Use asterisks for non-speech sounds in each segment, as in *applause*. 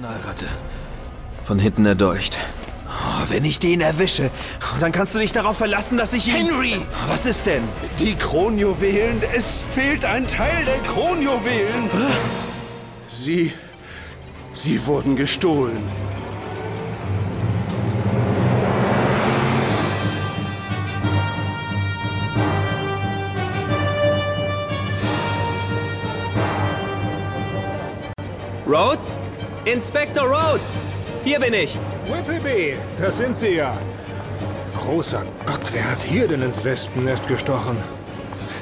Kanalratte. Von hinten erdolcht. Oh, wenn ich den erwische, dann kannst du dich darauf verlassen, dass ich ihn... Henry! Was ist denn? Die Kronjuwelen. Es fehlt ein Teil der Kronjuwelen. Sie... Sie wurden gestohlen. Rhodes? Inspector Rhodes! Hier bin ich! Whippleby, da sind Sie ja. Großer Gott, wer hat hier denn ins Wespennest gestochen?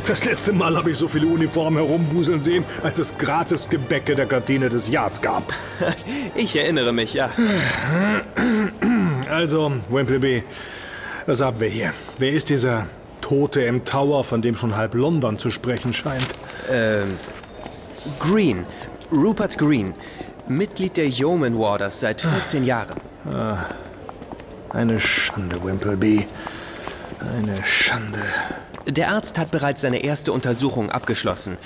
Das letzte Mal habe ich so viele Uniformen herumwuseln sehen, als es gratis Gebäcke der Kantine des Yards gab. *laughs* Ich erinnere mich, ja. *clears throat* Also, Wimpleby, was haben wir hier? Wer ist dieser Tote im Tower, von dem schon halb London zu sprechen scheint? Green. Rupert Green. Mitglied der Yeoman Warders seit 14 Jahren. Eine Schande, Wimpleby. Eine Schande. Der Arzt hat bereits seine erste Untersuchung abgeschlossen.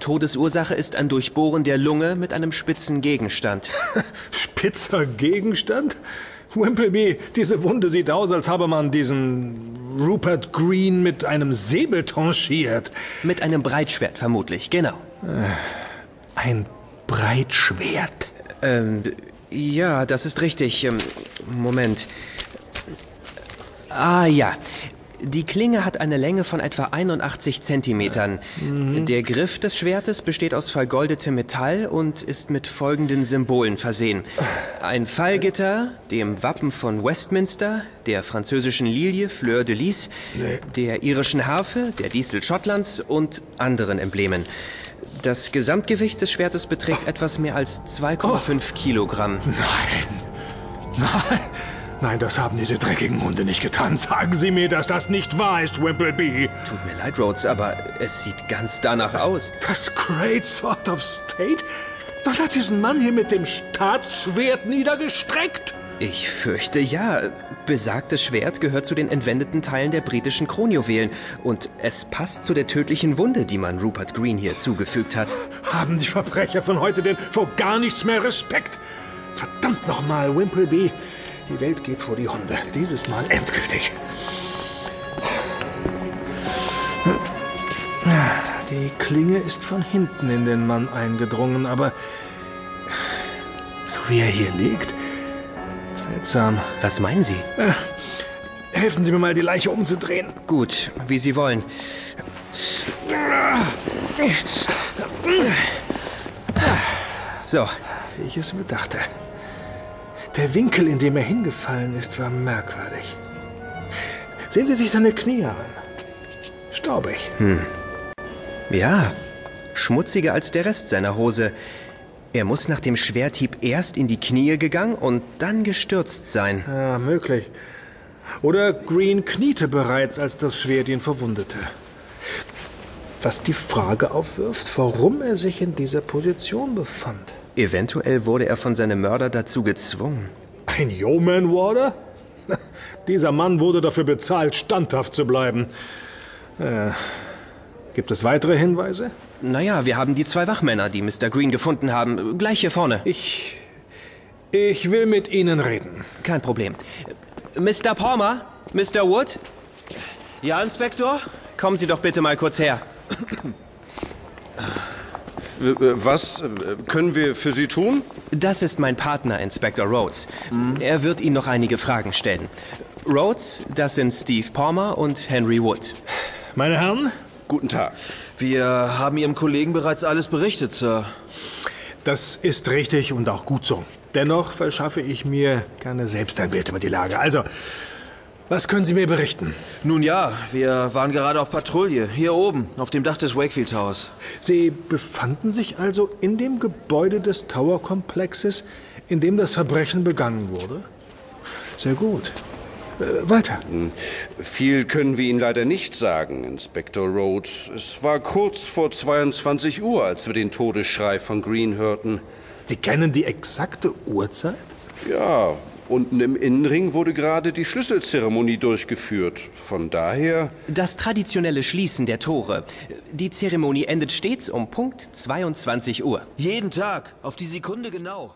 Todesursache ist ein Durchbohren der Lunge mit einem spitzen Gegenstand. *laughs* Spitzer Gegenstand? Wimpleby, diese Wunde sieht aus, als habe man diesen Rupert Green mit einem Säbel tranchiert. Mit einem Breitschwert vermutlich, genau. Ein Breitschwert. Ähm, ja, das ist richtig. Ähm, Moment. Ah ja. Die Klinge hat eine Länge von etwa 81 Zentimetern. Der Griff des Schwertes besteht aus vergoldetem Metall und ist mit folgenden Symbolen versehen. Ein Fallgitter, dem Wappen von Westminster, der französischen Lilie Fleur de Lis, der irischen Harfe, der Distel Schottlands und anderen Emblemen. Das Gesamtgewicht des Schwertes beträgt etwas mehr als 2,5 Kilogramm. Nein. Nein. Nein, das haben diese dreckigen Hunde nicht getan. Sagen Sie mir, dass das nicht wahr ist, Wimpleby. Tut mir leid, Rhodes, aber es sieht ganz danach aus. Das Great Sword of State? Man hat diesen Mann hier mit dem Staatsschwert niedergestreckt. Ich fürchte ja. Besagtes Schwert gehört zu den entwendeten Teilen der britischen Kronjuwelen und es passt zu der tödlichen Wunde, die man Rupert Green hier zugefügt hat. Haben die Verbrecher von heute denn vor gar nichts mehr Respekt? Verdammt nochmal, Wimpleby. Die Welt geht vor die Hunde. Dieses Mal endgültig. Die Klinge ist von hinten in den Mann eingedrungen, aber so wie er hier liegt, seltsam. Was meinen Sie? Helfen Sie mir mal, die Leiche umzudrehen. Gut, wie Sie wollen. So, Wie ich es mir dachte. Der Winkel, in dem er hingefallen ist, war merkwürdig. Sehen Sie sich seine Knie an. Staubig. ja, schmutziger als der Rest seiner Hose. Er muss nach dem Schwerthieb erst in die Knie gegangen und dann gestürzt sein. Ja, möglich. Oder Green kniete bereits, als das Schwert ihn verwundete. Was die Frage aufwirft, warum er sich in dieser Position befand. Eventuell wurde er von seinem Mörder dazu gezwungen. Ein Yeoman Warder? *laughs* Dieser Mann wurde dafür bezahlt, standhaft zu bleiben. Äh, gibt es weitere Hinweise? Naja, wir haben die zwei Wachmänner, die Mr. Green gefunden haben. Gleich hier vorne. Ich. Ich will mit Ihnen reden. Kein Problem. Mr. Palmer? Mr. Wood? Ja, Inspektor? Kommen Sie doch bitte mal kurz her. *clears throat* Was können wir für Sie tun? Das ist mein Partner, Inspector Rhodes. Er wird Ihnen noch einige Fragen stellen. Rhodes, das sind Steve Palmer und Henry Wood. Meine Herren, Guten Tag. Wir haben Ihrem Kollegen bereits alles berichtet, Sir. das ist richtig und auch gut so. Dennoch verschaffe ich mir gerne selbst ein Bild über die Lage. Also, was können Sie mir berichten? Nun ja, wir waren gerade auf Patrouille, hier oben, auf dem Dach des Wakefield Towers. Sie befanden sich also in dem Gebäude des Tower-Komplexes, in dem das Verbrechen begangen wurde? Sehr gut. Äh, weiter. Viel können wir Ihnen leider nicht sagen, Inspektor Rhodes. Es war kurz vor 22 Uhr, als wir den Todesschrei von Green hörten. Sie kennen die exakte Uhrzeit? Ja, unten im Innenring wurde gerade die Schlüsselzeremonie durchgeführt. Von daher. Das traditionelle Schließen der Tore. Die Zeremonie endet stets um Punkt 22 Uhr. Jeden Tag, auf die Sekunde genau.